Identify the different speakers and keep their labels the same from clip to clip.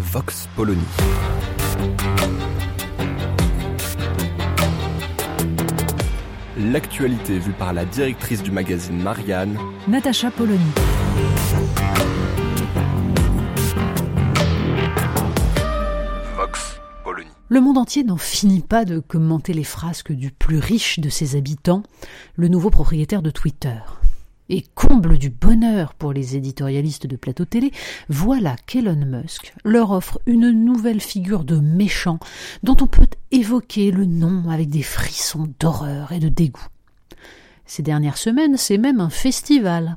Speaker 1: Vox Polony. L'actualité vue par la directrice du magazine Marianne,
Speaker 2: Natacha Polony.
Speaker 1: Vox Polony.
Speaker 2: Le monde entier n'en finit pas de commenter les frasques du plus riche de ses habitants, le nouveau propriétaire de Twitter. Et comble du bonheur pour les éditorialistes de plateau télé, voilà qu'Elon Musk leur offre une nouvelle figure de méchant dont on peut évoquer le nom avec des frissons d'horreur et de dégoût. Ces dernières semaines, c'est même un festival.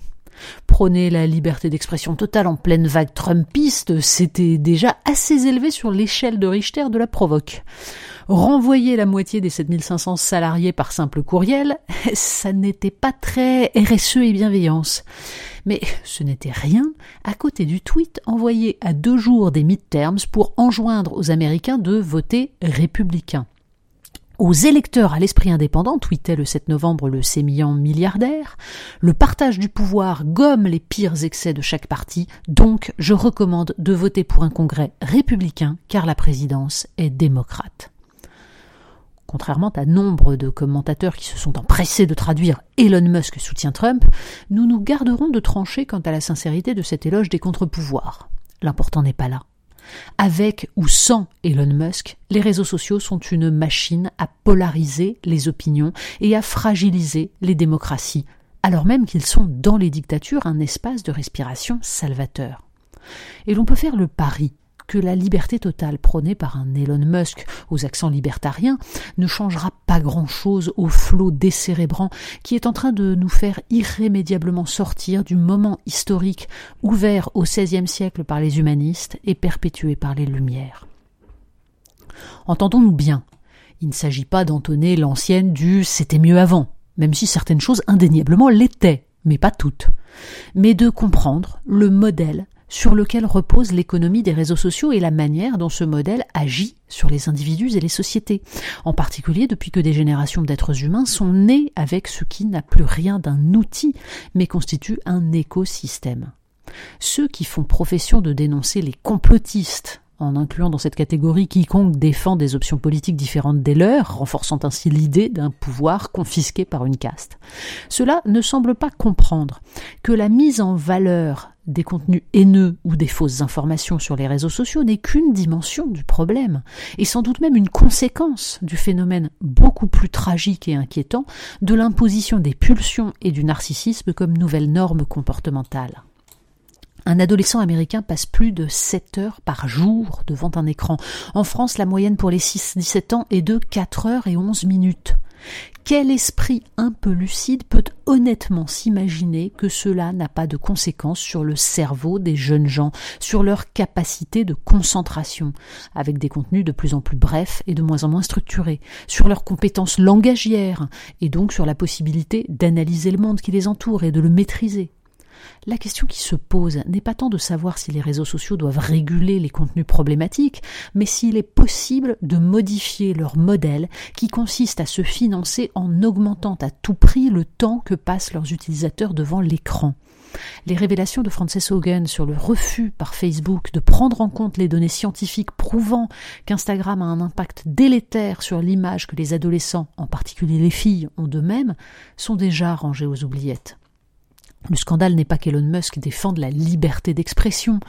Speaker 2: Prôner la liberté d'expression totale en pleine vague trumpiste, c'était déjà assez élevé sur l'échelle de Richter de la provoque. Renvoyer la moitié des 7500 salariés par simple courriel, ça n'était pas très RSE et bienveillance. Mais ce n'était rien à côté du tweet envoyé à deux jours des midterms pour enjoindre aux Américains de voter républicain. Aux électeurs à l'esprit indépendant, tweetait le 7 novembre le sémillant milliardaire, le partage du pouvoir gomme les pires excès de chaque parti, donc je recommande de voter pour un congrès républicain car la présidence est démocrate. Contrairement à nombre de commentateurs qui se sont empressés de traduire Elon Musk soutient Trump, nous nous garderons de trancher quant à la sincérité de cet éloge des contre-pouvoirs. L'important n'est pas là. Avec ou sans Elon Musk, les réseaux sociaux sont une machine à polariser les opinions et à fragiliser les démocraties, alors même qu'ils sont dans les dictatures un espace de respiration salvateur. Et l'on peut faire le pari la liberté totale prônée par un Elon Musk aux accents libertariens ne changera pas grand-chose au flot décérébrant qui est en train de nous faire irrémédiablement sortir du moment historique ouvert au XVIe siècle par les humanistes et perpétué par les Lumières. Entendons-nous bien, il ne s'agit pas d'entonner l'ancienne du c'était mieux avant, même si certaines choses indéniablement l'étaient, mais pas toutes, mais de comprendre le modèle sur lequel repose l'économie des réseaux sociaux et la manière dont ce modèle agit sur les individus et les sociétés, en particulier depuis que des générations d'êtres humains sont nés avec ce qui n'a plus rien d'un outil, mais constitue un écosystème. Ceux qui font profession de dénoncer les complotistes en incluant dans cette catégorie quiconque défend des options politiques différentes des leurs, renforçant ainsi l'idée d'un pouvoir confisqué par une caste. Cela ne semble pas comprendre que la mise en valeur des contenus haineux ou des fausses informations sur les réseaux sociaux n'est qu'une dimension du problème, et sans doute même une conséquence du phénomène beaucoup plus tragique et inquiétant de l'imposition des pulsions et du narcissisme comme nouvelle norme comportementale. Un adolescent américain passe plus de 7 heures par jour devant un écran. En France, la moyenne pour les 6-17 ans est de 4 heures et 11 minutes. Quel esprit un peu lucide peut honnêtement s'imaginer que cela n'a pas de conséquences sur le cerveau des jeunes gens, sur leur capacité de concentration, avec des contenus de plus en plus brefs et de moins en moins structurés, sur leurs compétences langagières, et donc sur la possibilité d'analyser le monde qui les entoure et de le maîtriser la question qui se pose n'est pas tant de savoir si les réseaux sociaux doivent réguler les contenus problématiques, mais s'il est possible de modifier leur modèle qui consiste à se financer en augmentant à tout prix le temps que passent leurs utilisateurs devant l'écran. Les révélations de Frances Hogan sur le refus par Facebook de prendre en compte les données scientifiques prouvant qu'Instagram a un impact délétère sur l'image que les adolescents, en particulier les filles, ont d'eux-mêmes, sont déjà rangées aux oubliettes. Le scandale n'est pas qu'Elon Musk défende la liberté d'expression,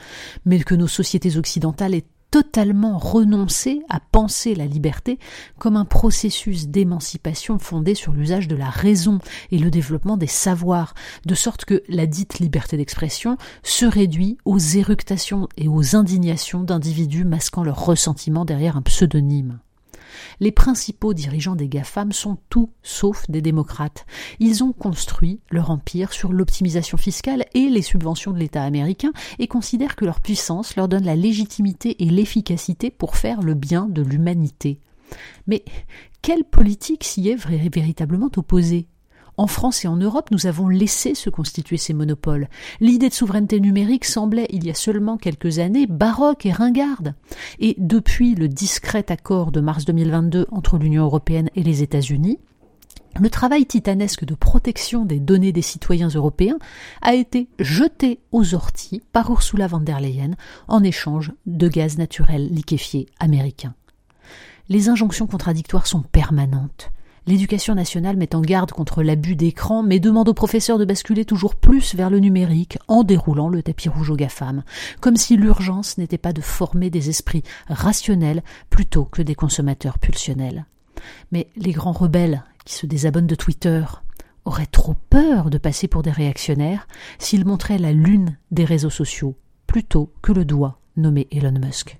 Speaker 2: mais que nos sociétés occidentales aient totalement renoncé à penser la liberté comme un processus d'émancipation fondé sur l'usage de la raison et le développement des savoirs, de sorte que la dite liberté d'expression se réduit aux éructations et aux indignations d'individus masquant leur ressentiment derrière un pseudonyme. Les principaux dirigeants des GAFAM sont tout sauf des démocrates. Ils ont construit leur empire sur l'optimisation fiscale et les subventions de l'État américain et considèrent que leur puissance leur donne la légitimité et l'efficacité pour faire le bien de l'humanité. Mais quelle politique s'y est véritablement opposée? En France et en Europe, nous avons laissé se constituer ces monopoles. L'idée de souveraineté numérique semblait, il y a seulement quelques années, baroque et ringarde. Et depuis le discret accord de mars 2022 entre l'Union européenne et les États-Unis, le travail titanesque de protection des données des citoyens européens a été jeté aux orties par Ursula von der Leyen en échange de gaz naturel liquéfié américain. Les injonctions contradictoires sont permanentes. L'éducation nationale met en garde contre l'abus d'écran, mais demande aux professeurs de basculer toujours plus vers le numérique en déroulant le tapis rouge aux GAFAM, comme si l'urgence n'était pas de former des esprits rationnels plutôt que des consommateurs pulsionnels. Mais les grands rebelles qui se désabonnent de Twitter auraient trop peur de passer pour des réactionnaires s'ils montraient la lune des réseaux sociaux plutôt que le doigt nommé Elon Musk.